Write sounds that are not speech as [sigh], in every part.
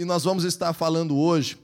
e nós vamos estar falando hoje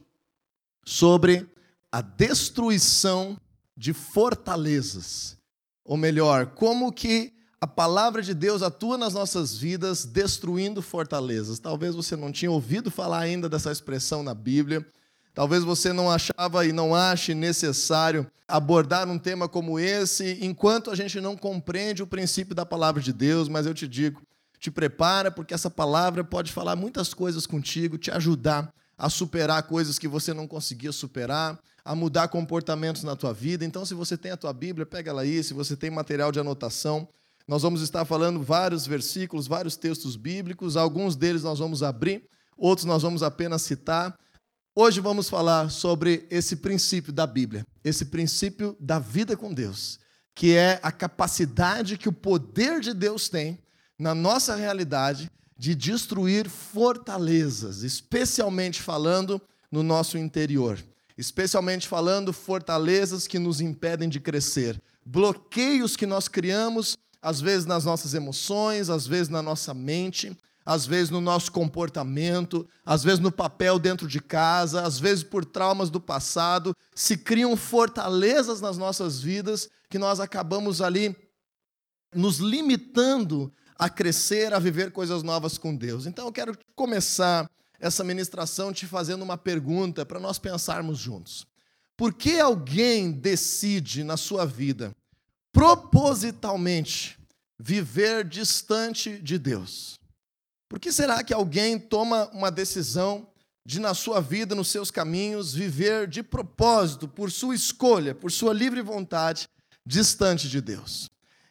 sobre a destruição de fortalezas. Ou melhor, como que a palavra de Deus atua nas nossas vidas destruindo fortalezas. Talvez você não tinha ouvido falar ainda dessa expressão na Bíblia. Talvez você não achava e não ache necessário abordar um tema como esse enquanto a gente não compreende o princípio da palavra de Deus, mas eu te digo, te prepara porque essa palavra pode falar muitas coisas contigo, te ajudar a superar coisas que você não conseguia superar, a mudar comportamentos na tua vida. Então, se você tem a tua Bíblia, pega ela aí, se você tem material de anotação, nós vamos estar falando vários versículos, vários textos bíblicos, alguns deles nós vamos abrir, outros nós vamos apenas citar. Hoje vamos falar sobre esse princípio da Bíblia, esse princípio da vida com Deus, que é a capacidade que o poder de Deus tem na nossa realidade de destruir fortalezas, especialmente falando no nosso interior, especialmente falando fortalezas que nos impedem de crescer, bloqueios que nós criamos, às vezes nas nossas emoções, às vezes na nossa mente, às vezes no nosso comportamento, às vezes no papel dentro de casa, às vezes por traumas do passado, se criam fortalezas nas nossas vidas que nós acabamos ali nos limitando a crescer, a viver coisas novas com Deus. Então eu quero começar essa ministração te fazendo uma pergunta para nós pensarmos juntos. Por que alguém decide na sua vida propositalmente viver distante de Deus? Por que será que alguém toma uma decisão de, na sua vida, nos seus caminhos, viver de propósito, por sua escolha, por sua livre vontade, distante de Deus?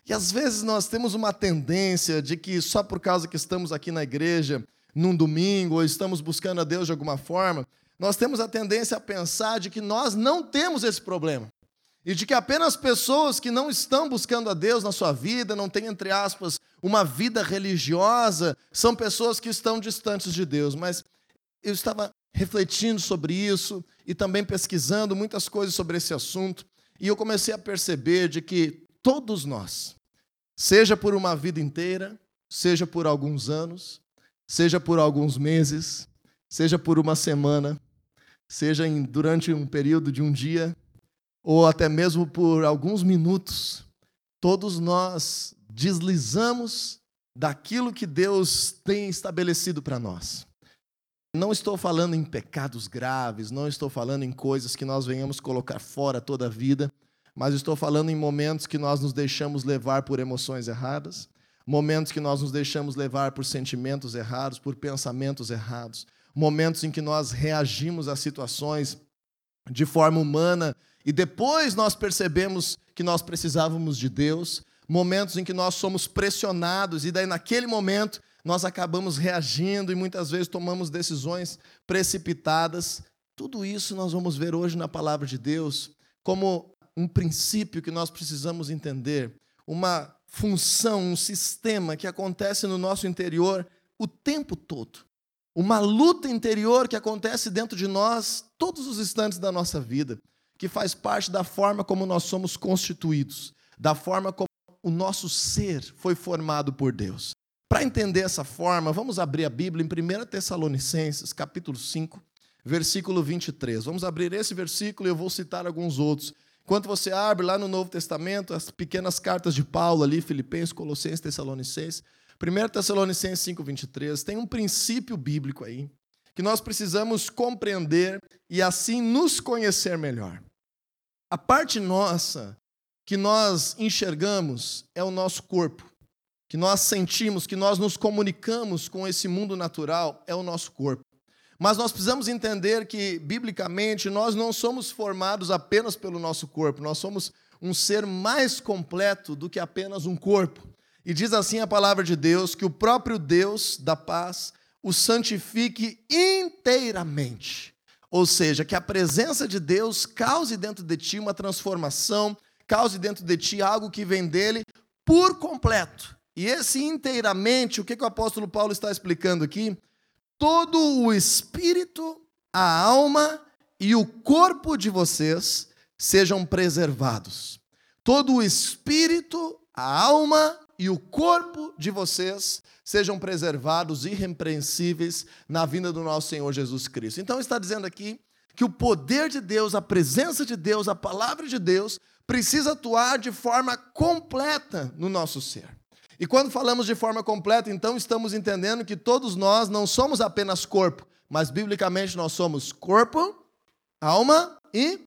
E às vezes nós temos uma tendência de que só por causa que estamos aqui na igreja num domingo ou estamos buscando a Deus de alguma forma, nós temos a tendência a pensar de que nós não temos esse problema e de que apenas pessoas que não estão buscando a Deus na sua vida, não têm, entre aspas, uma vida religiosa, são pessoas que estão distantes de Deus. Mas eu estava refletindo sobre isso e também pesquisando muitas coisas sobre esse assunto, e eu comecei a perceber de que todos nós, seja por uma vida inteira, seja por alguns anos, seja por alguns meses, seja por uma semana, seja em, durante um período de um dia, ou até mesmo por alguns minutos, todos nós deslizamos daquilo que Deus tem estabelecido para nós. Não estou falando em pecados graves, não estou falando em coisas que nós venhamos colocar fora toda a vida, mas estou falando em momentos que nós nos deixamos levar por emoções erradas, momentos que nós nos deixamos levar por sentimentos errados, por pensamentos errados, momentos em que nós reagimos a situações de forma humana e depois nós percebemos que nós precisávamos de Deus, momentos em que nós somos pressionados, e daí naquele momento nós acabamos reagindo e muitas vezes tomamos decisões precipitadas. Tudo isso nós vamos ver hoje na palavra de Deus como um princípio que nós precisamos entender, uma função, um sistema que acontece no nosso interior o tempo todo. Uma luta interior que acontece dentro de nós todos os instantes da nossa vida que faz parte da forma como nós somos constituídos, da forma como o nosso ser foi formado por Deus. Para entender essa forma, vamos abrir a Bíblia em 1 Tessalonicenses, capítulo 5, versículo 23. Vamos abrir esse versículo e eu vou citar alguns outros. Enquanto você abre lá no Novo Testamento, as pequenas cartas de Paulo ali, Filipenses, Colossenses, Tessalonicenses, 1 Tessalonicenses 5, 23, tem um princípio bíblico aí, que nós precisamos compreender e assim nos conhecer melhor. A parte nossa que nós enxergamos é o nosso corpo, que nós sentimos, que nós nos comunicamos com esse mundo natural é o nosso corpo. Mas nós precisamos entender que, biblicamente, nós não somos formados apenas pelo nosso corpo, nós somos um ser mais completo do que apenas um corpo. E diz assim a palavra de Deus: que o próprio Deus da paz o santifique inteiramente ou seja, que a presença de Deus cause dentro de ti uma transformação, cause dentro de ti algo que vem dele por completo. E esse inteiramente, o que, que o apóstolo Paulo está explicando aqui? Todo o espírito, a alma e o corpo de vocês sejam preservados. Todo o espírito, a alma e o corpo de vocês sejam preservados irrepreensíveis na vinda do nosso Senhor Jesus Cristo. Então está dizendo aqui que o poder de Deus, a presença de Deus, a palavra de Deus precisa atuar de forma completa no nosso ser. E quando falamos de forma completa, então estamos entendendo que todos nós não somos apenas corpo, mas biblicamente nós somos corpo, alma e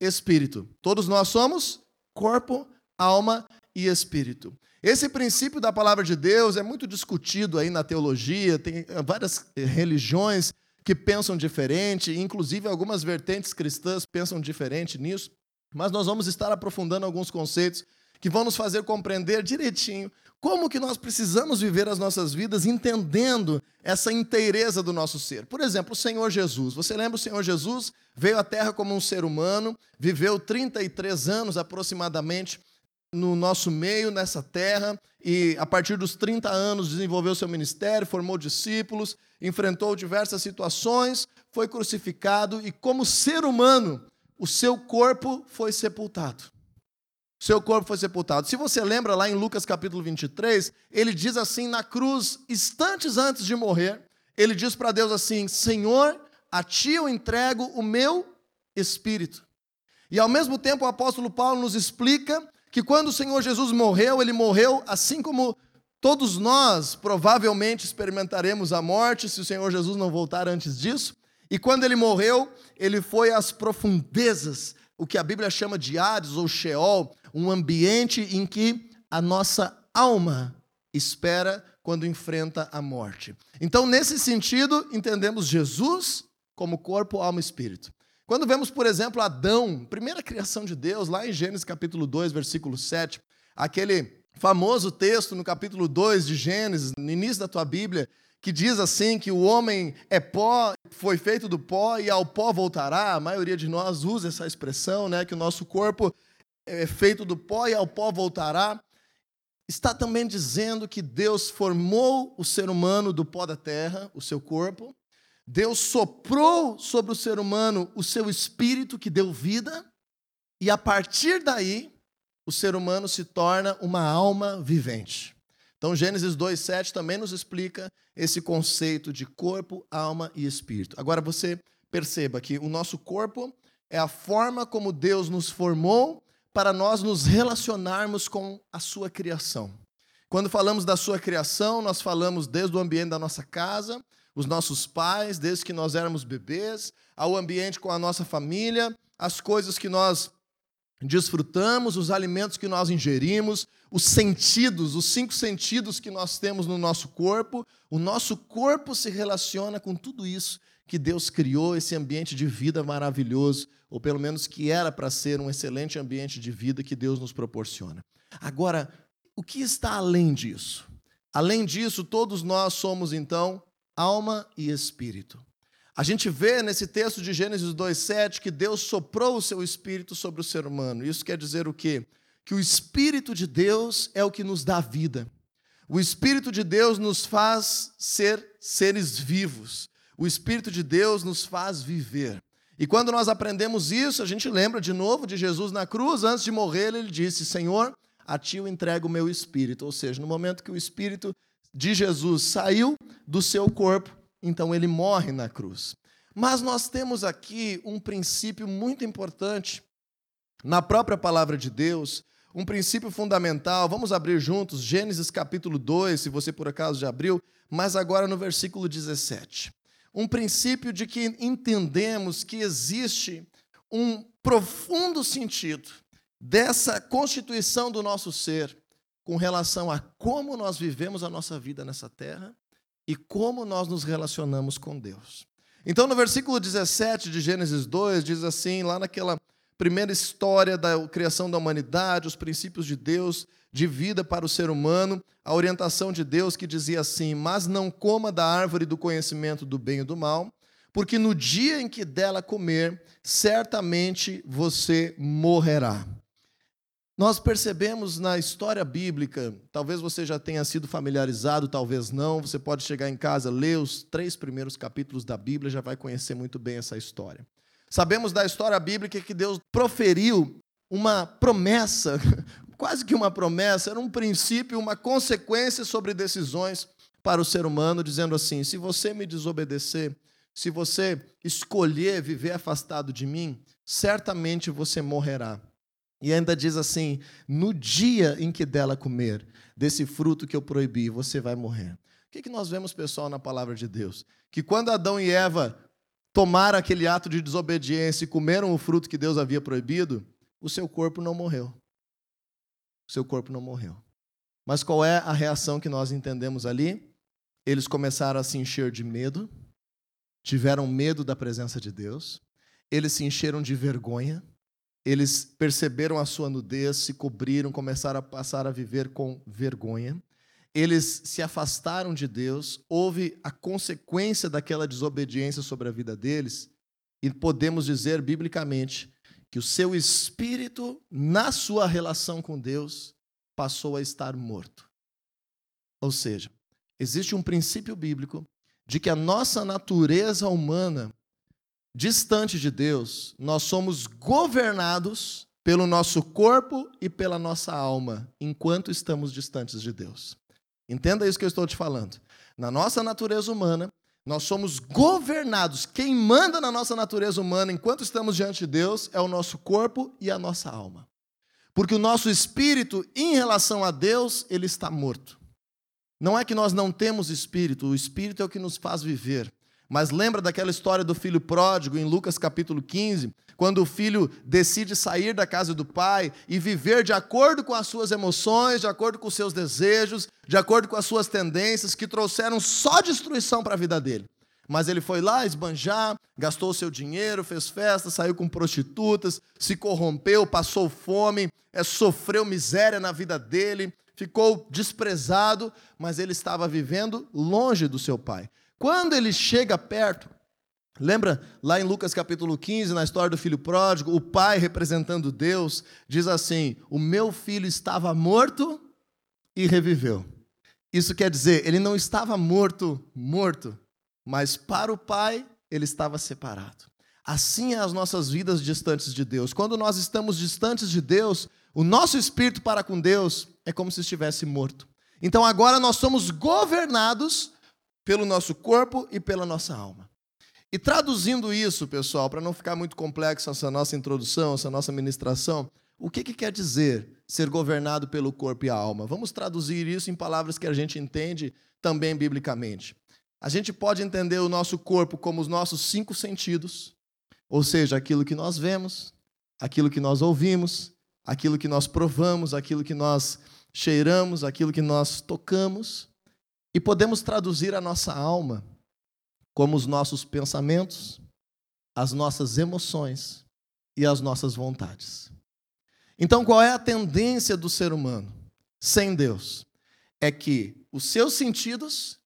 espírito. Todos nós somos corpo, alma e espírito. Esse princípio da palavra de Deus é muito discutido aí na teologia, tem várias religiões que pensam diferente, inclusive algumas vertentes cristãs pensam diferente nisso, mas nós vamos estar aprofundando alguns conceitos que vão nos fazer compreender direitinho como que nós precisamos viver as nossas vidas entendendo essa inteireza do nosso ser. Por exemplo, o Senhor Jesus. Você lembra o Senhor Jesus veio à Terra como um ser humano, viveu 33 anos aproximadamente no nosso meio, nessa terra, e a partir dos 30 anos desenvolveu seu ministério, formou discípulos, enfrentou diversas situações, foi crucificado e, como ser humano, o seu corpo foi sepultado. Seu corpo foi sepultado. Se você lembra lá em Lucas capítulo 23, ele diz assim na cruz, instantes antes de morrer, ele diz para Deus assim: Senhor, a ti eu entrego o meu espírito. E ao mesmo tempo o apóstolo Paulo nos explica que quando o Senhor Jesus morreu, ele morreu assim como todos nós provavelmente experimentaremos a morte se o Senhor Jesus não voltar antes disso. E quando ele morreu, ele foi às profundezas, o que a Bíblia chama de Hades ou Sheol, um ambiente em que a nossa alma espera quando enfrenta a morte. Então, nesse sentido, entendemos Jesus como corpo, alma e espírito. Quando vemos, por exemplo, Adão, primeira criação de Deus, lá em Gênesis capítulo 2, versículo 7, aquele famoso texto no capítulo 2 de Gênesis, no início da tua Bíblia, que diz assim que o homem é pó, foi feito do pó e ao pó voltará. A maioria de nós usa essa expressão, né, que o nosso corpo é feito do pó e ao pó voltará. Está também dizendo que Deus formou o ser humano do pó da terra, o seu corpo, Deus soprou sobre o ser humano o seu espírito que deu vida, e a partir daí, o ser humano se torna uma alma vivente. Então, Gênesis 2,7 também nos explica esse conceito de corpo, alma e espírito. Agora, você perceba que o nosso corpo é a forma como Deus nos formou para nós nos relacionarmos com a sua criação. Quando falamos da sua criação, nós falamos desde o ambiente da nossa casa, os nossos pais, desde que nós éramos bebês, ao ambiente com a nossa família, as coisas que nós desfrutamos, os alimentos que nós ingerimos, os sentidos, os cinco sentidos que nós temos no nosso corpo. O nosso corpo se relaciona com tudo isso que Deus criou, esse ambiente de vida maravilhoso, ou pelo menos que era para ser um excelente ambiente de vida que Deus nos proporciona. Agora, o que está além disso? Além disso, todos nós somos então alma e espírito. A gente vê nesse texto de Gênesis 2:7 que Deus soprou o seu espírito sobre o ser humano. Isso quer dizer o quê? Que o espírito de Deus é o que nos dá vida. O espírito de Deus nos faz ser seres vivos. O espírito de Deus nos faz viver. E quando nós aprendemos isso, a gente lembra de novo de Jesus na cruz, antes de morrer, ele disse: "Senhor, a ti eu entrego o meu espírito". Ou seja, no momento que o espírito de Jesus saiu do seu corpo, então ele morre na cruz. Mas nós temos aqui um princípio muito importante na própria palavra de Deus, um princípio fundamental. Vamos abrir juntos Gênesis capítulo 2, se você por acaso já abriu, mas agora no versículo 17. Um princípio de que entendemos que existe um profundo sentido dessa constituição do nosso ser com relação a como nós vivemos a nossa vida nessa terra e como nós nos relacionamos com Deus. Então, no versículo 17 de Gênesis 2, diz assim, lá naquela primeira história da criação da humanidade, os princípios de Deus de vida para o ser humano, a orientação de Deus que dizia assim: Mas não coma da árvore do conhecimento do bem e do mal, porque no dia em que dela comer, certamente você morrerá. Nós percebemos na história bíblica, talvez você já tenha sido familiarizado, talvez não, você pode chegar em casa, ler os três primeiros capítulos da Bíblia, já vai conhecer muito bem essa história. Sabemos da história bíblica que Deus proferiu uma promessa, [laughs] quase que uma promessa, era um princípio, uma consequência sobre decisões para o ser humano, dizendo assim: se você me desobedecer, se você escolher viver afastado de mim, certamente você morrerá. E ainda diz assim: no dia em que dela comer desse fruto que eu proibi, você vai morrer. O que, que nós vemos, pessoal, na palavra de Deus? Que quando Adão e Eva tomaram aquele ato de desobediência e comeram o fruto que Deus havia proibido, o seu corpo não morreu. O seu corpo não morreu. Mas qual é a reação que nós entendemos ali? Eles começaram a se encher de medo, tiveram medo da presença de Deus, eles se encheram de vergonha, eles perceberam a sua nudez, se cobriram, começaram a passar a viver com vergonha. Eles se afastaram de Deus, houve a consequência daquela desobediência sobre a vida deles, e podemos dizer biblicamente que o seu espírito, na sua relação com Deus, passou a estar morto. Ou seja, existe um princípio bíblico de que a nossa natureza humana, distante de Deus, nós somos governados pelo nosso corpo e pela nossa alma, enquanto estamos distantes de Deus. Entenda isso que eu estou te falando. Na nossa natureza humana, nós somos governados. Quem manda na nossa natureza humana enquanto estamos diante de Deus é o nosso corpo e a nossa alma. Porque o nosso espírito, em relação a Deus, ele está morto. Não é que nós não temos espírito, o espírito é o que nos faz viver. Mas lembra daquela história do filho pródigo em Lucas capítulo 15, quando o filho decide sair da casa do pai e viver de acordo com as suas emoções, de acordo com os seus desejos, de acordo com as suas tendências, que trouxeram só destruição para a vida dele. Mas ele foi lá esbanjar, gastou seu dinheiro, fez festa, saiu com prostitutas, se corrompeu, passou fome, é, sofreu miséria na vida dele, ficou desprezado, mas ele estava vivendo longe do seu pai. Quando ele chega perto, lembra lá em Lucas capítulo 15, na história do filho pródigo, o pai representando Deus, diz assim: O meu filho estava morto e reviveu. Isso quer dizer, ele não estava morto, morto, mas para o pai ele estava separado. Assim é as nossas vidas distantes de Deus. Quando nós estamos distantes de Deus, o nosso espírito para com Deus é como se estivesse morto. Então agora nós somos governados pelo nosso corpo e pela nossa alma. E traduzindo isso, pessoal, para não ficar muito complexo essa nossa introdução, essa nossa ministração, o que, que quer dizer ser governado pelo corpo e a alma? Vamos traduzir isso em palavras que a gente entende também biblicamente. A gente pode entender o nosso corpo como os nossos cinco sentidos, ou seja, aquilo que nós vemos, aquilo que nós ouvimos, aquilo que nós provamos, aquilo que nós cheiramos, aquilo que nós tocamos. E podemos traduzir a nossa alma como os nossos pensamentos, as nossas emoções e as nossas vontades. Então, qual é a tendência do ser humano sem Deus? É que os seus sentidos,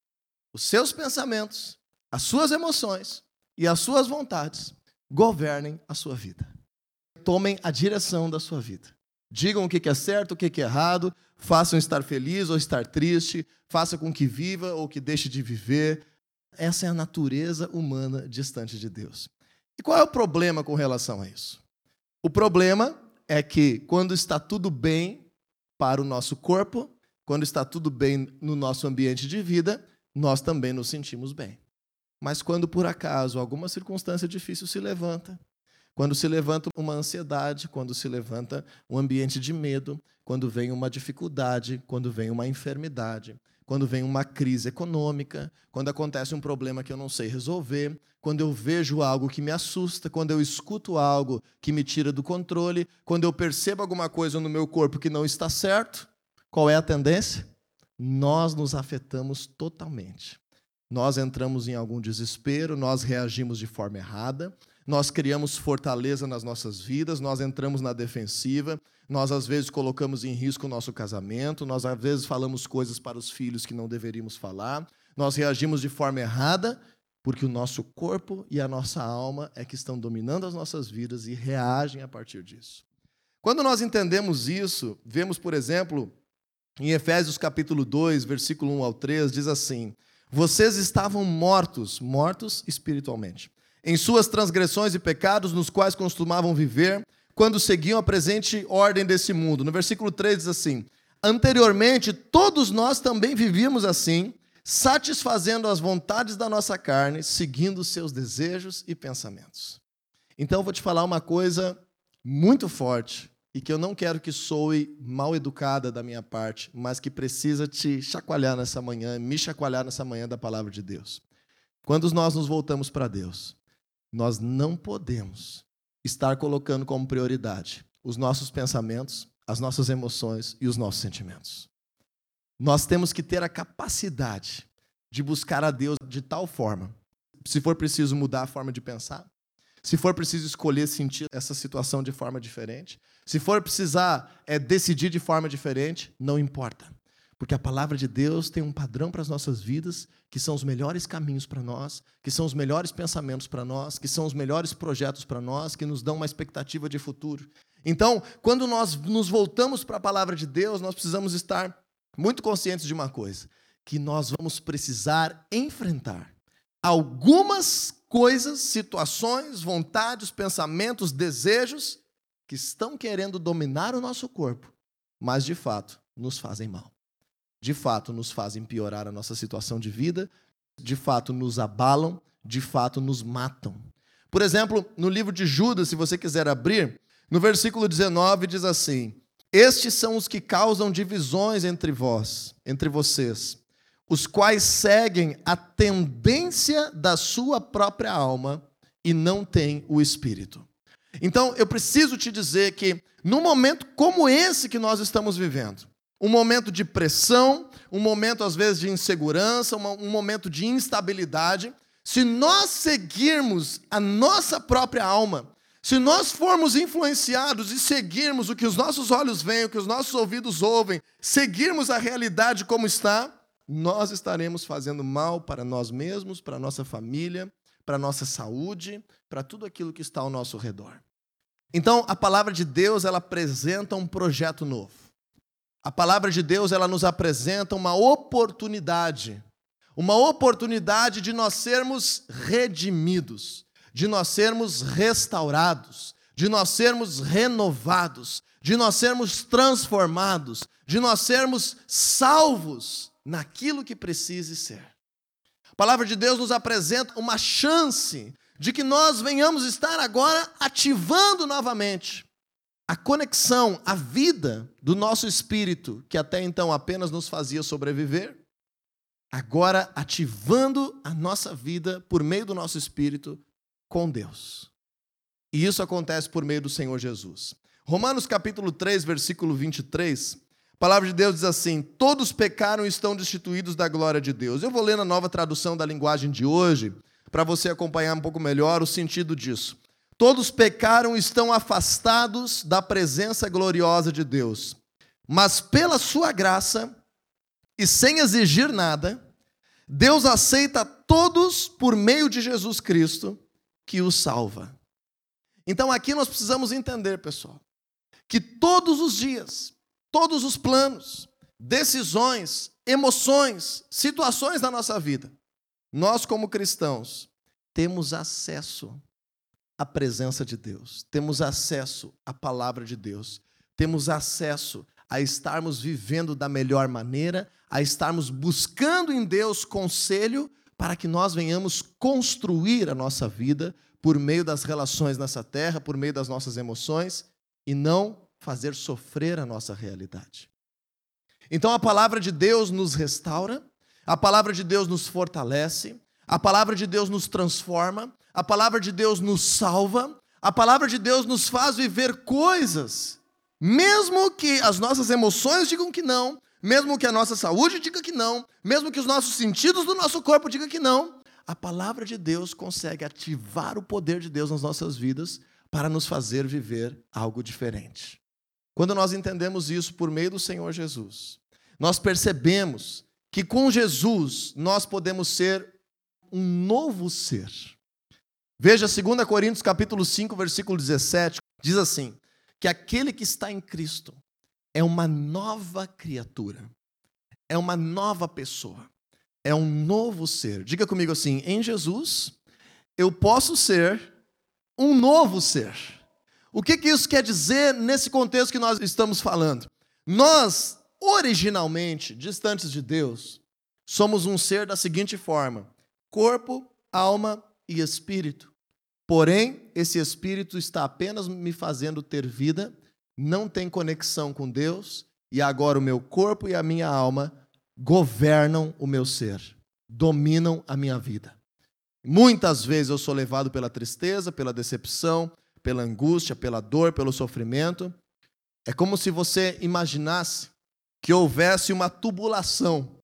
os seus pensamentos, as suas emoções e as suas vontades governem a sua vida. Tomem a direção da sua vida. Digam o que é certo, o que é errado, façam estar feliz ou estar triste, faça com que viva ou que deixe de viver. Essa é a natureza humana distante de Deus. E qual é o problema com relação a isso? O problema é que quando está tudo bem para o nosso corpo, quando está tudo bem no nosso ambiente de vida, nós também nos sentimos bem. Mas quando por acaso alguma circunstância difícil se levanta, quando se levanta uma ansiedade, quando se levanta um ambiente de medo, quando vem uma dificuldade, quando vem uma enfermidade, quando vem uma crise econômica, quando acontece um problema que eu não sei resolver, quando eu vejo algo que me assusta, quando eu escuto algo que me tira do controle, quando eu percebo alguma coisa no meu corpo que não está certo, qual é a tendência? Nós nos afetamos totalmente. Nós entramos em algum desespero, nós reagimos de forma errada, nós criamos fortaleza nas nossas vidas, nós entramos na defensiva, nós às vezes colocamos em risco o nosso casamento, nós às vezes falamos coisas para os filhos que não deveríamos falar, nós reagimos de forma errada, porque o nosso corpo e a nossa alma é que estão dominando as nossas vidas e reagem a partir disso. Quando nós entendemos isso, vemos, por exemplo, em Efésios capítulo 2, versículo 1 ao 3, diz assim: Vocês estavam mortos, mortos espiritualmente, em suas transgressões e pecados, nos quais costumavam viver, quando seguiam a presente ordem desse mundo. No versículo 3 diz assim: Anteriormente, todos nós também vivíamos assim, satisfazendo as vontades da nossa carne, seguindo seus desejos e pensamentos. Então, eu vou te falar uma coisa muito forte e que eu não quero que soe mal educada da minha parte, mas que precisa te chacoalhar nessa manhã, me chacoalhar nessa manhã da palavra de Deus. Quando nós nos voltamos para Deus, nós não podemos estar colocando como prioridade os nossos pensamentos, as nossas emoções e os nossos sentimentos. Nós temos que ter a capacidade de buscar a Deus de tal forma, se for preciso mudar a forma de pensar, se for preciso escolher sentir essa situação de forma diferente, se for precisar é, decidir de forma diferente, não importa. Porque a palavra de Deus tem um padrão para as nossas vidas, que são os melhores caminhos para nós, que são os melhores pensamentos para nós, que são os melhores projetos para nós, que nos dão uma expectativa de futuro. Então, quando nós nos voltamos para a palavra de Deus, nós precisamos estar muito conscientes de uma coisa: que nós vamos precisar enfrentar algumas coisas, situações, vontades, pensamentos, desejos que estão querendo dominar o nosso corpo, mas de fato nos fazem mal de fato nos fazem piorar a nossa situação de vida, de fato nos abalam, de fato nos matam. Por exemplo, no livro de Judas, se você quiser abrir, no versículo 19 diz assim: Estes são os que causam divisões entre vós, entre vocês, os quais seguem a tendência da sua própria alma e não têm o espírito. Então, eu preciso te dizer que, num momento como esse que nós estamos vivendo, um momento de pressão, um momento às vezes de insegurança, um momento de instabilidade. Se nós seguirmos a nossa própria alma, se nós formos influenciados e seguirmos o que os nossos olhos veem, o que os nossos ouvidos ouvem, seguirmos a realidade como está, nós estaremos fazendo mal para nós mesmos, para a nossa família, para a nossa saúde, para tudo aquilo que está ao nosso redor. Então, a palavra de Deus, ela apresenta um projeto novo. A palavra de Deus, ela nos apresenta uma oportunidade, uma oportunidade de nós sermos redimidos, de nós sermos restaurados, de nós sermos renovados, de nós sermos transformados, de nós sermos salvos naquilo que precise ser. A palavra de Deus nos apresenta uma chance de que nós venhamos estar agora ativando novamente a conexão, a vida do nosso espírito, que até então apenas nos fazia sobreviver, agora ativando a nossa vida por meio do nosso espírito com Deus. E isso acontece por meio do Senhor Jesus. Romanos capítulo 3, versículo 23, a palavra de Deus diz assim: Todos pecaram e estão destituídos da glória de Deus. Eu vou ler na nova tradução da linguagem de hoje, para você acompanhar um pouco melhor o sentido disso. Todos pecaram e estão afastados da presença gloriosa de Deus. Mas pela sua graça e sem exigir nada, Deus aceita todos por meio de Jesus Cristo, que os salva. Então aqui nós precisamos entender, pessoal, que todos os dias, todos os planos, decisões, emoções, situações da nossa vida, nós como cristãos temos acesso a presença de Deus, temos acesso à palavra de Deus, temos acesso a estarmos vivendo da melhor maneira, a estarmos buscando em Deus conselho para que nós venhamos construir a nossa vida por meio das relações nessa terra, por meio das nossas emoções e não fazer sofrer a nossa realidade. Então a palavra de Deus nos restaura, a palavra de Deus nos fortalece, a palavra de Deus nos transforma, a palavra de Deus nos salva, a palavra de Deus nos faz viver coisas, mesmo que as nossas emoções digam que não, mesmo que a nossa saúde diga que não, mesmo que os nossos sentidos do nosso corpo digam que não, a palavra de Deus consegue ativar o poder de Deus nas nossas vidas para nos fazer viver algo diferente. Quando nós entendemos isso por meio do Senhor Jesus, nós percebemos que com Jesus nós podemos ser um novo ser. Veja 2 Coríntios capítulo 5, versículo 17, diz assim: que aquele que está em Cristo é uma nova criatura, é uma nova pessoa, é um novo ser. Diga comigo assim: em Jesus eu posso ser um novo ser. O que, que isso quer dizer nesse contexto que nós estamos falando? Nós, originalmente, distantes de Deus, somos um ser da seguinte forma: corpo, alma e espírito. Porém, esse espírito está apenas me fazendo ter vida, não tem conexão com Deus, e agora o meu corpo e a minha alma governam o meu ser, dominam a minha vida. Muitas vezes eu sou levado pela tristeza, pela decepção, pela angústia, pela dor, pelo sofrimento. É como se você imaginasse que houvesse uma tubulação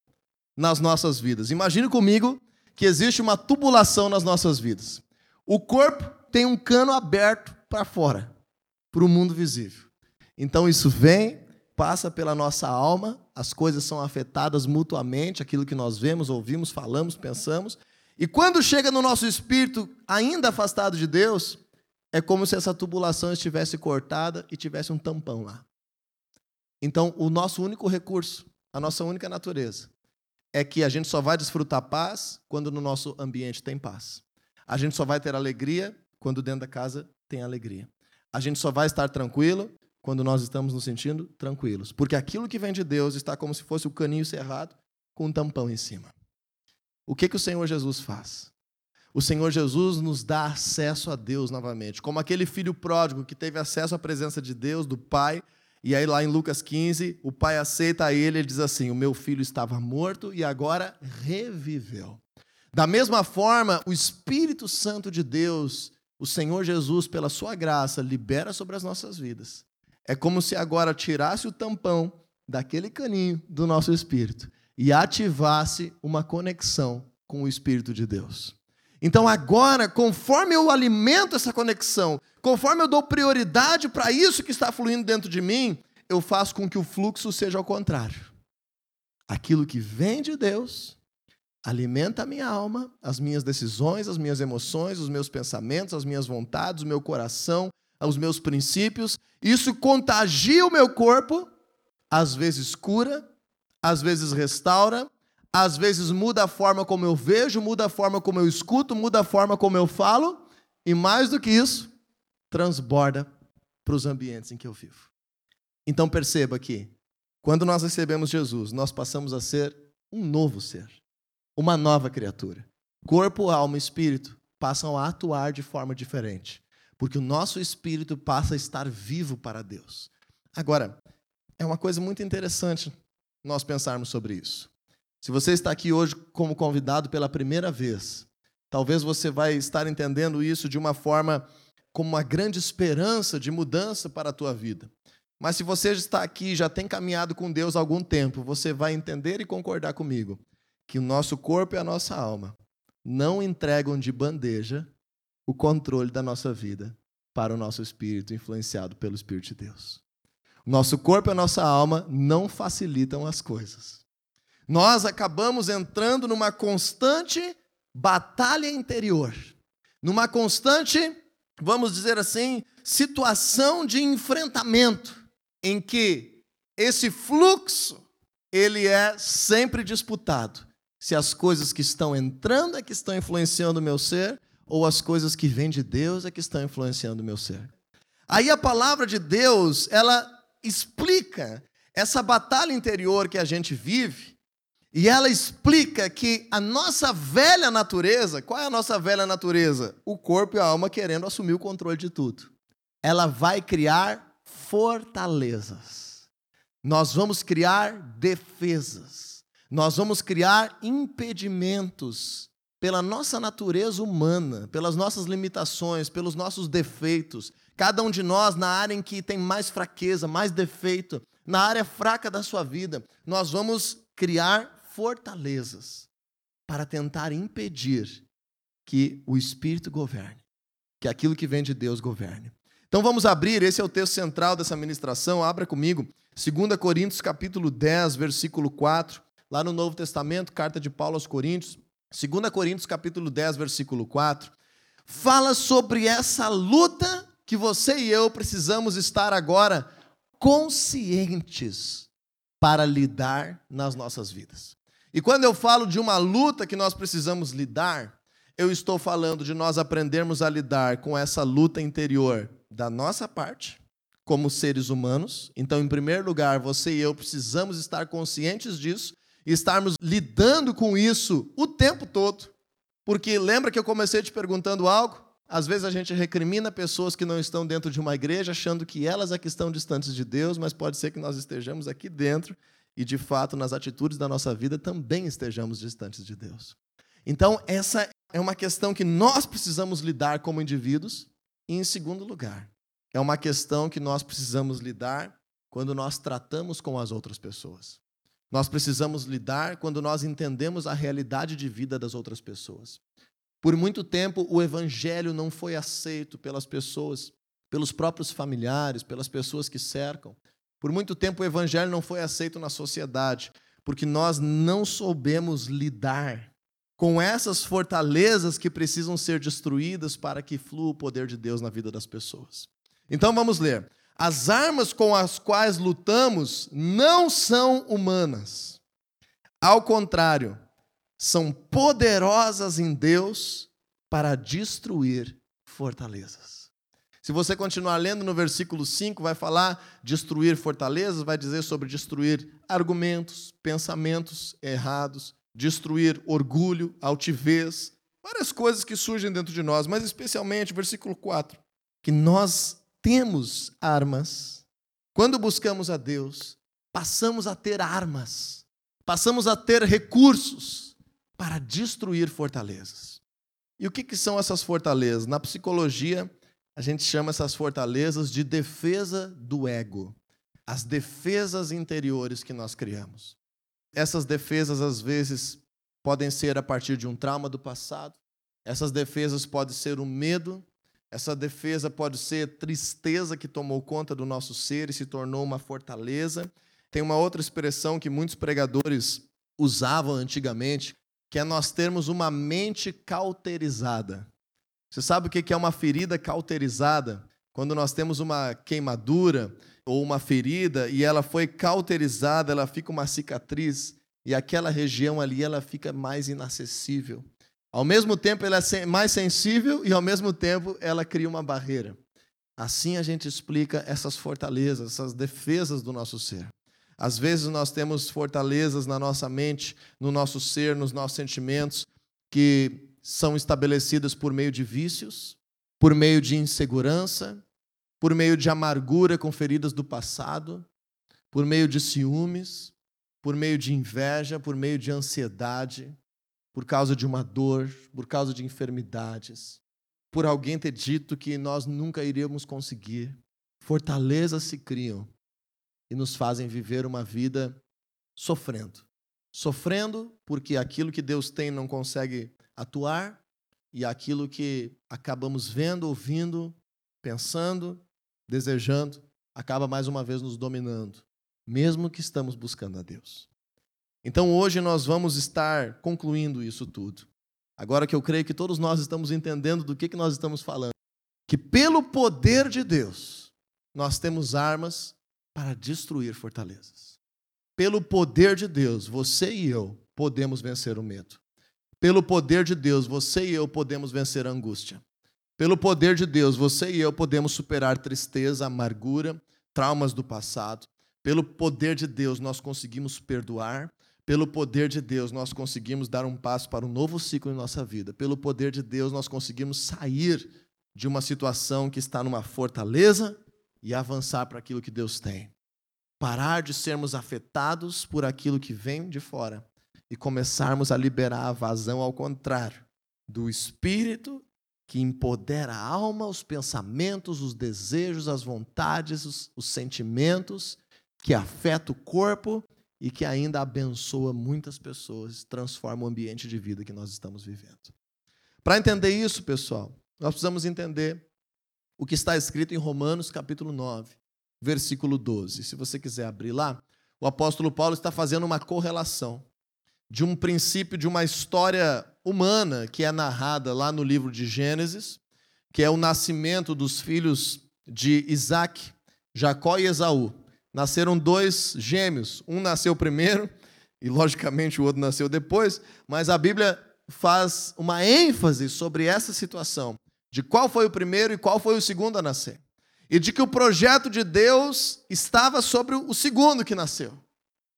nas nossas vidas. Imagine comigo que existe uma tubulação nas nossas vidas. O corpo tem um cano aberto para fora, para o mundo visível. Então isso vem, passa pela nossa alma, as coisas são afetadas mutuamente, aquilo que nós vemos, ouvimos, falamos, pensamos. E quando chega no nosso espírito, ainda afastado de Deus, é como se essa tubulação estivesse cortada e tivesse um tampão lá. Então, o nosso único recurso, a nossa única natureza, é que a gente só vai desfrutar paz quando no nosso ambiente tem paz. A gente só vai ter alegria quando dentro da casa tem alegria. A gente só vai estar tranquilo quando nós estamos nos sentindo tranquilos. Porque aquilo que vem de Deus está como se fosse o caninho cerrado com um tampão em cima. O que, que o Senhor Jesus faz? o Senhor Jesus nos dá acesso a Deus novamente, como aquele filho pródigo que teve acesso à presença de Deus, do Pai, e aí lá em Lucas 15, o pai aceita ele e diz assim: "O meu filho estava morto e agora reviveu". Da mesma forma, o Espírito Santo de Deus, o Senhor Jesus, pela sua graça, libera sobre as nossas vidas. É como se agora tirasse o tampão daquele caninho do nosso espírito e ativasse uma conexão com o Espírito de Deus. Então, agora, conforme eu alimento essa conexão, conforme eu dou prioridade para isso que está fluindo dentro de mim, eu faço com que o fluxo seja ao contrário. Aquilo que vem de Deus alimenta a minha alma, as minhas decisões, as minhas emoções, os meus pensamentos, as minhas vontades, o meu coração, os meus princípios. Isso contagia o meu corpo, às vezes cura, às vezes restaura, às vezes muda a forma como eu vejo, muda a forma como eu escuto, muda a forma como eu falo, e mais do que isso, transborda para os ambientes em que eu vivo. Então perceba que, quando nós recebemos Jesus, nós passamos a ser um novo ser, uma nova criatura. Corpo, alma e espírito passam a atuar de forma diferente, porque o nosso espírito passa a estar vivo para Deus. Agora, é uma coisa muito interessante nós pensarmos sobre isso. Se você está aqui hoje como convidado pela primeira vez, talvez você vai estar entendendo isso de uma forma como uma grande esperança de mudança para a tua vida. Mas se você está aqui já tem caminhado com Deus há algum tempo, você vai entender e concordar comigo que o nosso corpo e a nossa alma não entregam de bandeja o controle da nossa vida para o nosso espírito influenciado pelo Espírito de Deus. Nosso corpo e a nossa alma não facilitam as coisas. Nós acabamos entrando numa constante batalha interior, numa constante, vamos dizer assim, situação de enfrentamento, em que esse fluxo ele é sempre disputado. Se as coisas que estão entrando é que estão influenciando o meu ser, ou as coisas que vêm de Deus é que estão influenciando o meu ser. Aí a palavra de Deus, ela explica essa batalha interior que a gente vive, e ela explica que a nossa velha natureza, qual é a nossa velha natureza? O corpo e a alma querendo assumir o controle de tudo. Ela vai criar fortalezas. Nós vamos criar defesas. Nós vamos criar impedimentos pela nossa natureza humana, pelas nossas limitações, pelos nossos defeitos. Cada um de nós, na área em que tem mais fraqueza, mais defeito, na área fraca da sua vida, nós vamos criar fortalezas para tentar impedir que o Espírito governe, que aquilo que vem de Deus governe. Então vamos abrir, esse é o texto central dessa ministração, abra comigo, 2 Coríntios capítulo 10, versículo 4, lá no Novo Testamento, carta de Paulo aos Coríntios, 2 Coríntios capítulo 10, versículo 4, fala sobre essa luta que você e eu precisamos estar agora conscientes para lidar nas nossas vidas. E quando eu falo de uma luta que nós precisamos lidar, eu estou falando de nós aprendermos a lidar com essa luta interior da nossa parte, como seres humanos. Então, em primeiro lugar, você e eu precisamos estar conscientes disso estarmos lidando com isso o tempo todo. Porque lembra que eu comecei te perguntando algo? Às vezes a gente recrimina pessoas que não estão dentro de uma igreja, achando que elas é que estão distantes de Deus, mas pode ser que nós estejamos aqui dentro e, de fato, nas atitudes da nossa vida também estejamos distantes de Deus. Então, essa é uma questão que nós precisamos lidar como indivíduos. E, em segundo lugar, é uma questão que nós precisamos lidar quando nós tratamos com as outras pessoas. Nós precisamos lidar quando nós entendemos a realidade de vida das outras pessoas. Por muito tempo, o evangelho não foi aceito pelas pessoas, pelos próprios familiares, pelas pessoas que cercam. Por muito tempo, o evangelho não foi aceito na sociedade, porque nós não soubemos lidar com essas fortalezas que precisam ser destruídas para que flua o poder de Deus na vida das pessoas. Então vamos ler. As armas com as quais lutamos não são humanas. Ao contrário, são poderosas em Deus para destruir fortalezas. Se você continuar lendo no versículo 5, vai falar destruir fortalezas, vai dizer sobre destruir argumentos, pensamentos errados, destruir orgulho, altivez, várias coisas que surgem dentro de nós, mas especialmente versículo 4, que nós temos armas. Quando buscamos a Deus, passamos a ter armas, passamos a ter recursos para destruir fortalezas. E o que, que são essas fortalezas? Na psicologia, a gente chama essas fortalezas de defesa do ego, as defesas interiores que nós criamos. Essas defesas, às vezes, podem ser a partir de um trauma do passado, essas defesas podem ser o medo, essa defesa pode ser tristeza que tomou conta do nosso ser e se tornou uma fortaleza. Tem uma outra expressão que muitos pregadores usavam antigamente, que é nós termos uma mente cauterizada. Você sabe o que é uma ferida cauterizada? Quando nós temos uma queimadura ou uma ferida e ela foi cauterizada, ela fica uma cicatriz e aquela região ali ela fica mais inacessível. Ao mesmo tempo, ela é mais sensível e, ao mesmo tempo, ela cria uma barreira. Assim a gente explica essas fortalezas, essas defesas do nosso ser. Às vezes nós temos fortalezas na nossa mente, no nosso ser, nos nossos sentimentos, que são estabelecidas por meio de vícios, por meio de insegurança, por meio de amargura com feridas do passado, por meio de ciúmes, por meio de inveja, por meio de ansiedade, por causa de uma dor, por causa de enfermidades, por alguém ter dito que nós nunca iríamos conseguir. Fortalezas se criam e nos fazem viver uma vida sofrendo. Sofrendo porque aquilo que Deus tem não consegue atuar e aquilo que acabamos vendo, ouvindo, pensando, desejando, acaba mais uma vez nos dominando, mesmo que estamos buscando a Deus. Então hoje nós vamos estar concluindo isso tudo. Agora que eu creio que todos nós estamos entendendo do que, que nós estamos falando. Que pelo poder de Deus, nós temos armas para destruir fortalezas. Pelo poder de Deus, você e eu podemos vencer o medo. Pelo poder de Deus, você e eu podemos vencer a angústia. Pelo poder de Deus, você e eu podemos superar tristeza, amargura, traumas do passado. Pelo poder de Deus, nós conseguimos perdoar. Pelo poder de Deus, nós conseguimos dar um passo para um novo ciclo em nossa vida. Pelo poder de Deus, nós conseguimos sair de uma situação que está numa fortaleza e avançar para aquilo que Deus tem. Parar de sermos afetados por aquilo que vem de fora e começarmos a liberar a vazão ao contrário do espírito que empodera a alma, os pensamentos, os desejos, as vontades, os, os sentimentos, que afeta o corpo e que ainda abençoa muitas pessoas, transforma o ambiente de vida que nós estamos vivendo. Para entender isso, pessoal, nós precisamos entender o que está escrito em Romanos capítulo 9, versículo 12. Se você quiser abrir lá, o apóstolo Paulo está fazendo uma correlação de um princípio de uma história humana que é narrada lá no livro de Gênesis, que é o nascimento dos filhos de Isaac, Jacó e Esaú nasceram dois gêmeos. Um nasceu primeiro e, logicamente, o outro nasceu depois, mas a Bíblia faz uma ênfase sobre essa situação, de qual foi o primeiro e qual foi o segundo a nascer. e de que o projeto de Deus estava sobre o segundo que nasceu,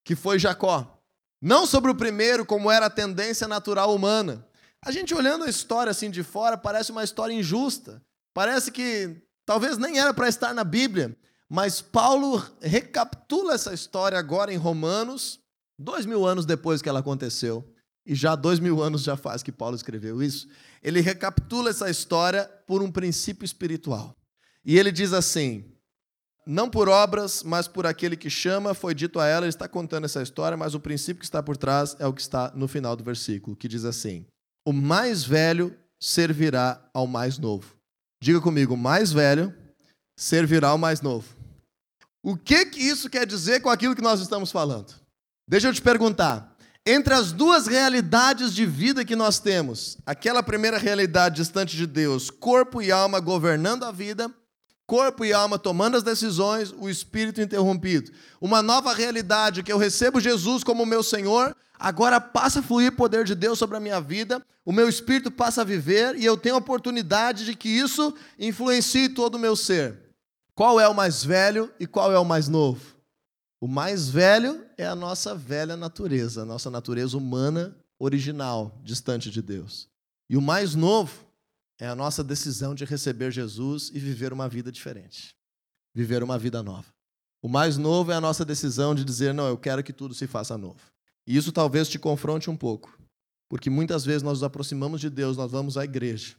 que foi Jacó. Não sobre o primeiro, como era a tendência natural humana. A gente olhando a história assim de fora, parece uma história injusta. Parece que talvez nem era para estar na Bíblia. Mas Paulo recapitula essa história agora em Romanos, dois mil anos depois que ela aconteceu. E já dois mil anos já faz que Paulo escreveu isso. Ele recapitula essa história por um princípio espiritual. E ele diz assim: não por obras, mas por aquele que chama, foi dito a ela, ele está contando essa história, mas o princípio que está por trás é o que está no final do versículo, que diz assim: O mais velho servirá ao mais novo. Diga comigo, o mais velho servirá ao mais novo. O que que isso quer dizer com aquilo que nós estamos falando? Deixa eu te perguntar. Entre as duas realidades de vida que nós temos, aquela primeira realidade distante de Deus, corpo e alma governando a vida, corpo e alma tomando as decisões, o espírito interrompido. Uma nova realidade que eu recebo Jesus como meu Senhor, agora passa a fluir poder de Deus sobre a minha vida, o meu espírito passa a viver e eu tenho a oportunidade de que isso influencie todo o meu ser. Qual é o mais velho e qual é o mais novo? O mais velho é a nossa velha natureza, a nossa natureza humana original, distante de Deus. E o mais novo é a nossa decisão de receber Jesus e viver uma vida diferente. Viver uma vida nova. O mais novo é a nossa decisão de dizer: não, eu quero que tudo se faça novo. E isso talvez te confronte um pouco, porque muitas vezes nós nos aproximamos de Deus, nós vamos à igreja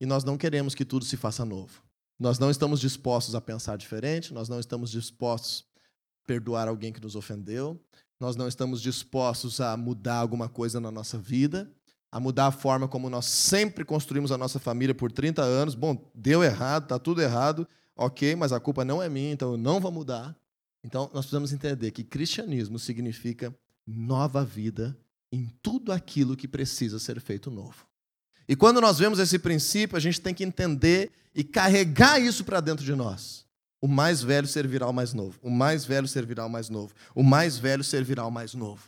e nós não queremos que tudo se faça novo. Nós não estamos dispostos a pensar diferente, nós não estamos dispostos a perdoar alguém que nos ofendeu, nós não estamos dispostos a mudar alguma coisa na nossa vida, a mudar a forma como nós sempre construímos a nossa família por 30 anos. Bom, deu errado, está tudo errado, ok, mas a culpa não é minha, então eu não vou mudar. Então nós precisamos entender que cristianismo significa nova vida em tudo aquilo que precisa ser feito novo. E quando nós vemos esse princípio, a gente tem que entender e carregar isso para dentro de nós. O mais velho servirá ao mais novo. O mais velho servirá ao mais novo. O mais velho servirá ao mais novo.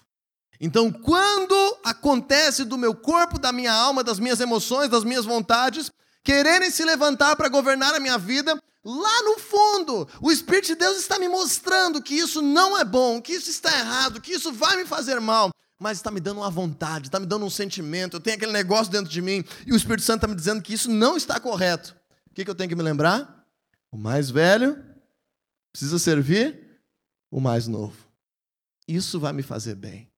Então, quando acontece do meu corpo, da minha alma, das minhas emoções, das minhas vontades, quererem se levantar para governar a minha vida, lá no fundo, o Espírito de Deus está me mostrando que isso não é bom, que isso está errado, que isso vai me fazer mal, mas está me dando uma vontade, está me dando um sentimento, eu tenho aquele negócio dentro de mim, e o Espírito Santo está me dizendo que isso não está correto. O que, que eu tenho que me lembrar? O mais velho precisa servir o mais novo. Isso vai me fazer bem.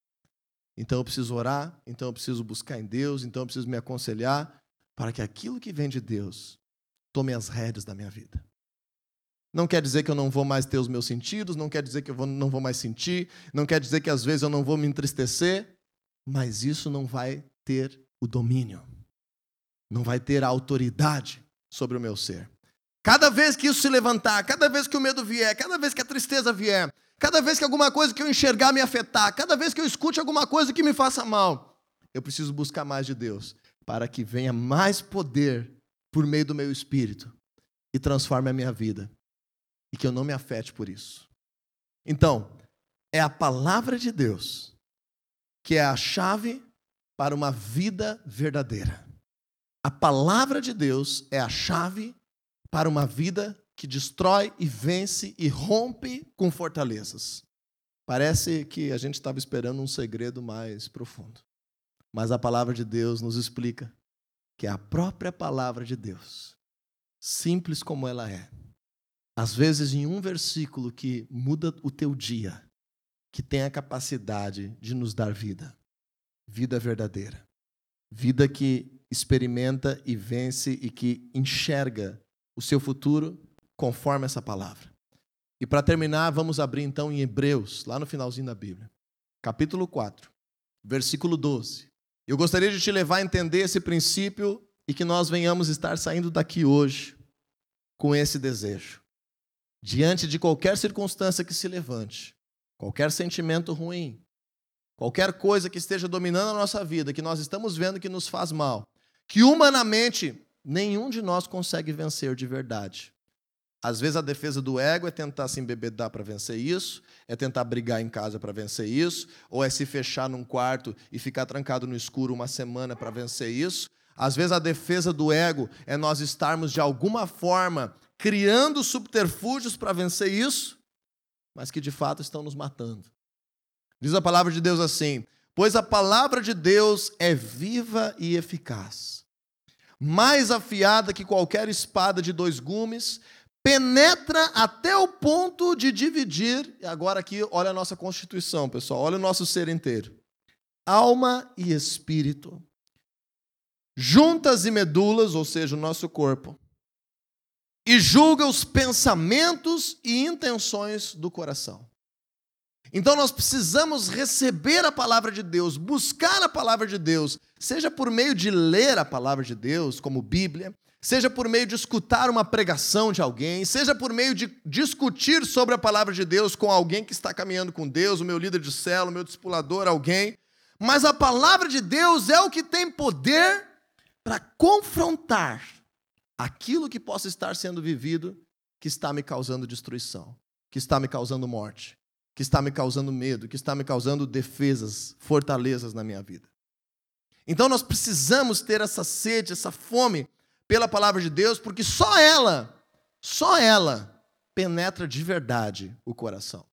Então eu preciso orar, então eu preciso buscar em Deus, então eu preciso me aconselhar para que aquilo que vem de Deus tome as rédeas da minha vida. Não quer dizer que eu não vou mais ter os meus sentidos, não quer dizer que eu vou, não vou mais sentir, não quer dizer que às vezes eu não vou me entristecer, mas isso não vai ter o domínio, não vai ter a autoridade sobre o meu ser. Cada vez que isso se levantar, cada vez que o medo vier, cada vez que a tristeza vier, Cada vez que alguma coisa que eu enxergar me afetar, cada vez que eu escute alguma coisa que me faça mal, eu preciso buscar mais de Deus para que venha mais poder por meio do meu espírito e transforme a minha vida e que eu não me afete por isso. Então, é a palavra de Deus que é a chave para uma vida verdadeira. A palavra de Deus é a chave para uma vida que destrói e vence e rompe com fortalezas. Parece que a gente estava esperando um segredo mais profundo. Mas a palavra de Deus nos explica que é a própria palavra de Deus, simples como ela é, às vezes em um versículo que muda o teu dia, que tem a capacidade de nos dar vida, vida verdadeira, vida que experimenta e vence e que enxerga o seu futuro conforme essa palavra. E para terminar, vamos abrir então em Hebreus, lá no finalzinho da Bíblia, capítulo 4, versículo 12. Eu gostaria de te levar a entender esse princípio e que nós venhamos estar saindo daqui hoje com esse desejo. Diante de qualquer circunstância que se levante, qualquer sentimento ruim, qualquer coisa que esteja dominando a nossa vida, que nós estamos vendo que nos faz mal, que humanamente nenhum de nós consegue vencer de verdade. Às vezes a defesa do ego é tentar se embebedar para vencer isso, é tentar brigar em casa para vencer isso, ou é se fechar num quarto e ficar trancado no escuro uma semana para vencer isso. Às vezes a defesa do ego é nós estarmos de alguma forma criando subterfúgios para vencer isso, mas que de fato estão nos matando. Diz a palavra de Deus assim: Pois a palavra de Deus é viva e eficaz, mais afiada que qualquer espada de dois gumes, penetra até o ponto de dividir. Agora aqui, olha a nossa constituição, pessoal, olha o nosso ser inteiro. Alma e espírito, juntas e medulas, ou seja, o nosso corpo, e julga os pensamentos e intenções do coração. Então nós precisamos receber a palavra de Deus, buscar a palavra de Deus, seja por meio de ler a palavra de Deus, como Bíblia, seja por meio de escutar uma pregação de alguém, seja por meio de discutir sobre a palavra de Deus com alguém que está caminhando com Deus, o meu líder de célula, o meu discipulador, alguém. Mas a palavra de Deus é o que tem poder para confrontar aquilo que possa estar sendo vivido que está me causando destruição, que está me causando morte, que está me causando medo, que está me causando defesas, fortalezas na minha vida. Então nós precisamos ter essa sede, essa fome pela palavra de Deus, porque só ela, só ela penetra de verdade o coração.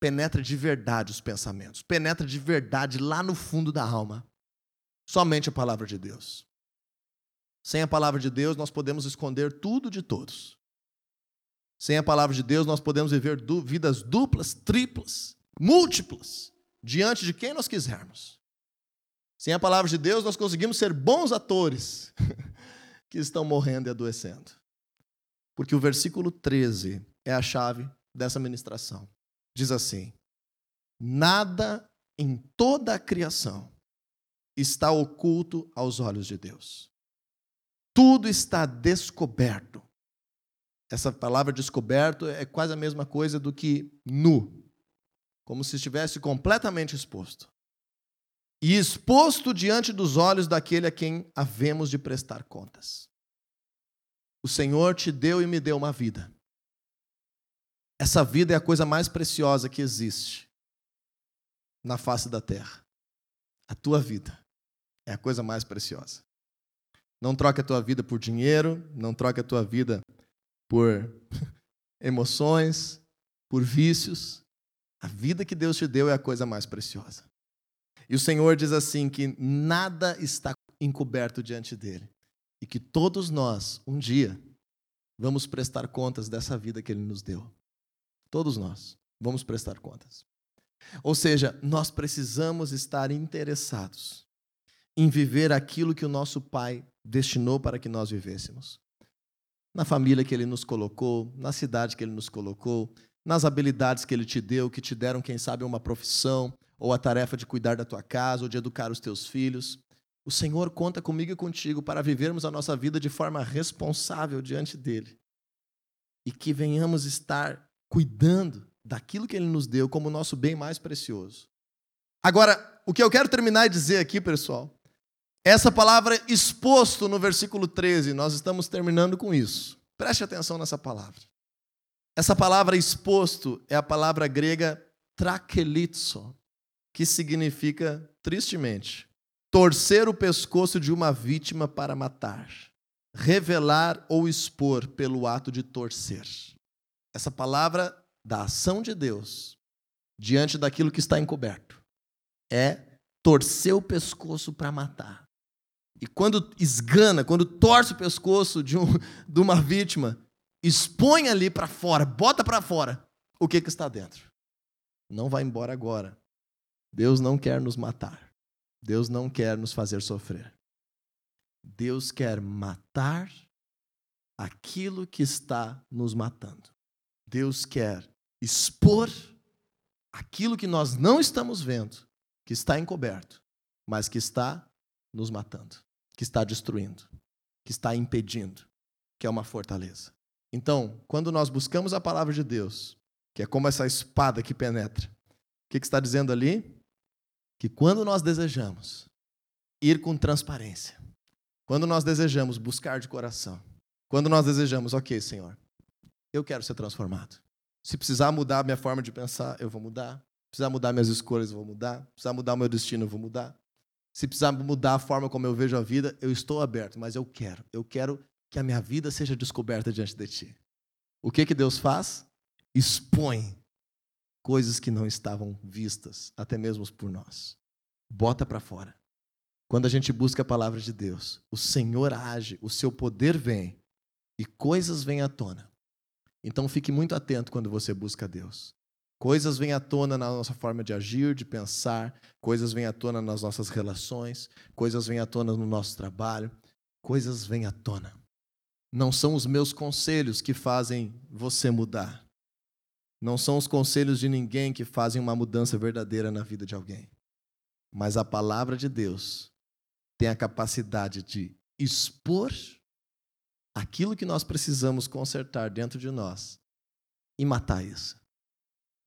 Penetra de verdade os pensamentos, penetra de verdade lá no fundo da alma. Somente a palavra de Deus. Sem a palavra de Deus, nós podemos esconder tudo de todos. Sem a palavra de Deus, nós podemos viver du vidas duplas, triplas, múltiplas, diante de quem nós quisermos. Sem a palavra de Deus, nós conseguimos ser bons atores [laughs] que estão morrendo e adoecendo. Porque o versículo 13 é a chave dessa ministração. Diz assim: Nada em toda a criação está oculto aos olhos de Deus tudo está descoberto. Essa palavra descoberto é quase a mesma coisa do que nu, como se estivesse completamente exposto. E exposto diante dos olhos daquele a quem havemos de prestar contas. O Senhor te deu e me deu uma vida. Essa vida é a coisa mais preciosa que existe na face da terra. A tua vida é a coisa mais preciosa. Não troque a tua vida por dinheiro, não troque a tua vida por [laughs] emoções, por vícios. A vida que Deus te deu é a coisa mais preciosa. E o Senhor diz assim que nada está encoberto diante dele e que todos nós, um dia, vamos prestar contas dessa vida que ele nos deu. Todos nós vamos prestar contas. Ou seja, nós precisamos estar interessados em viver aquilo que o nosso Pai destinou para que nós vivêssemos. Na família que Ele nos colocou, na cidade que Ele nos colocou, nas habilidades que Ele te deu, que te deram, quem sabe, uma profissão, ou a tarefa de cuidar da tua casa, ou de educar os teus filhos. O Senhor conta comigo e contigo para vivermos a nossa vida de forma responsável diante dEle. E que venhamos estar cuidando daquilo que Ele nos deu como nosso bem mais precioso. Agora, o que eu quero terminar e dizer aqui, pessoal, essa palavra exposto no versículo 13, nós estamos terminando com isso. Preste atenção nessa palavra. Essa palavra exposto é a palavra grega trakelitzo, que significa, tristemente, torcer o pescoço de uma vítima para matar, revelar ou expor pelo ato de torcer. Essa palavra da ação de Deus diante daquilo que está encoberto é torcer o pescoço para matar. E quando esgana, quando torce o pescoço de, um, [laughs] de uma vítima, expõe ali para fora, bota para fora o que, que está dentro. Não vai embora agora. Deus não quer nos matar. Deus não quer nos fazer sofrer. Deus quer matar aquilo que está nos matando. Deus quer expor aquilo que nós não estamos vendo, que está encoberto, mas que está nos matando que está destruindo, que está impedindo, que é uma fortaleza. Então, quando nós buscamos a palavra de Deus, que é como essa espada que penetra, o que, que está dizendo ali? Que quando nós desejamos ir com transparência, quando nós desejamos buscar de coração, quando nós desejamos, ok, Senhor, eu quero ser transformado. Se precisar mudar a minha forma de pensar, eu vou mudar. Se precisar mudar minhas escolhas, eu vou mudar. Se precisar mudar o meu destino, eu vou mudar. Se precisar mudar a forma como eu vejo a vida, eu estou aberto, mas eu quero. Eu quero que a minha vida seja descoberta diante de ti. o que, que Deus faz? Expõe coisas que não estavam vistas, até mesmo por nós. Bota para fora. Quando a gente busca a palavra de Deus, o Senhor age, o seu poder vem e coisas vêm à tona. Então fique muito atento quando você busca Deus. Coisas vêm à tona na nossa forma de agir, de pensar, coisas vêm à tona nas nossas relações, coisas vêm à tona no nosso trabalho, coisas vêm à tona. Não são os meus conselhos que fazem você mudar. Não são os conselhos de ninguém que fazem uma mudança verdadeira na vida de alguém. Mas a palavra de Deus tem a capacidade de expor aquilo que nós precisamos consertar dentro de nós e matar isso.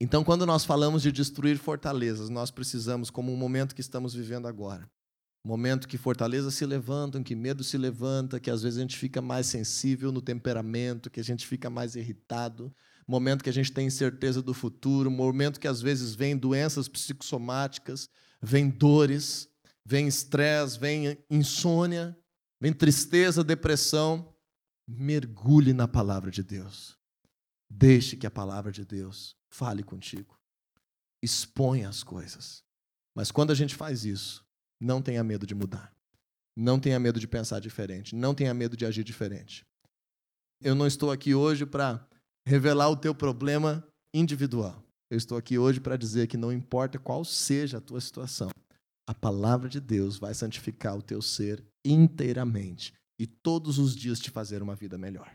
Então, quando nós falamos de destruir fortalezas, nós precisamos, como um momento que estamos vivendo agora, momento que fortalezas se levantam, que medo se levanta, que às vezes a gente fica mais sensível no temperamento, que a gente fica mais irritado, momento que a gente tem incerteza do futuro, momento que às vezes vem doenças psicossomáticas, vem dores, vem estresse, vem insônia, vem tristeza, depressão. Mergulhe na palavra de Deus. Deixe que a palavra de Deus fale contigo. Exponha as coisas. Mas quando a gente faz isso, não tenha medo de mudar. Não tenha medo de pensar diferente. Não tenha medo de agir diferente. Eu não estou aqui hoje para revelar o teu problema individual. Eu estou aqui hoje para dizer que não importa qual seja a tua situação, a palavra de Deus vai santificar o teu ser inteiramente e todos os dias te fazer uma vida melhor.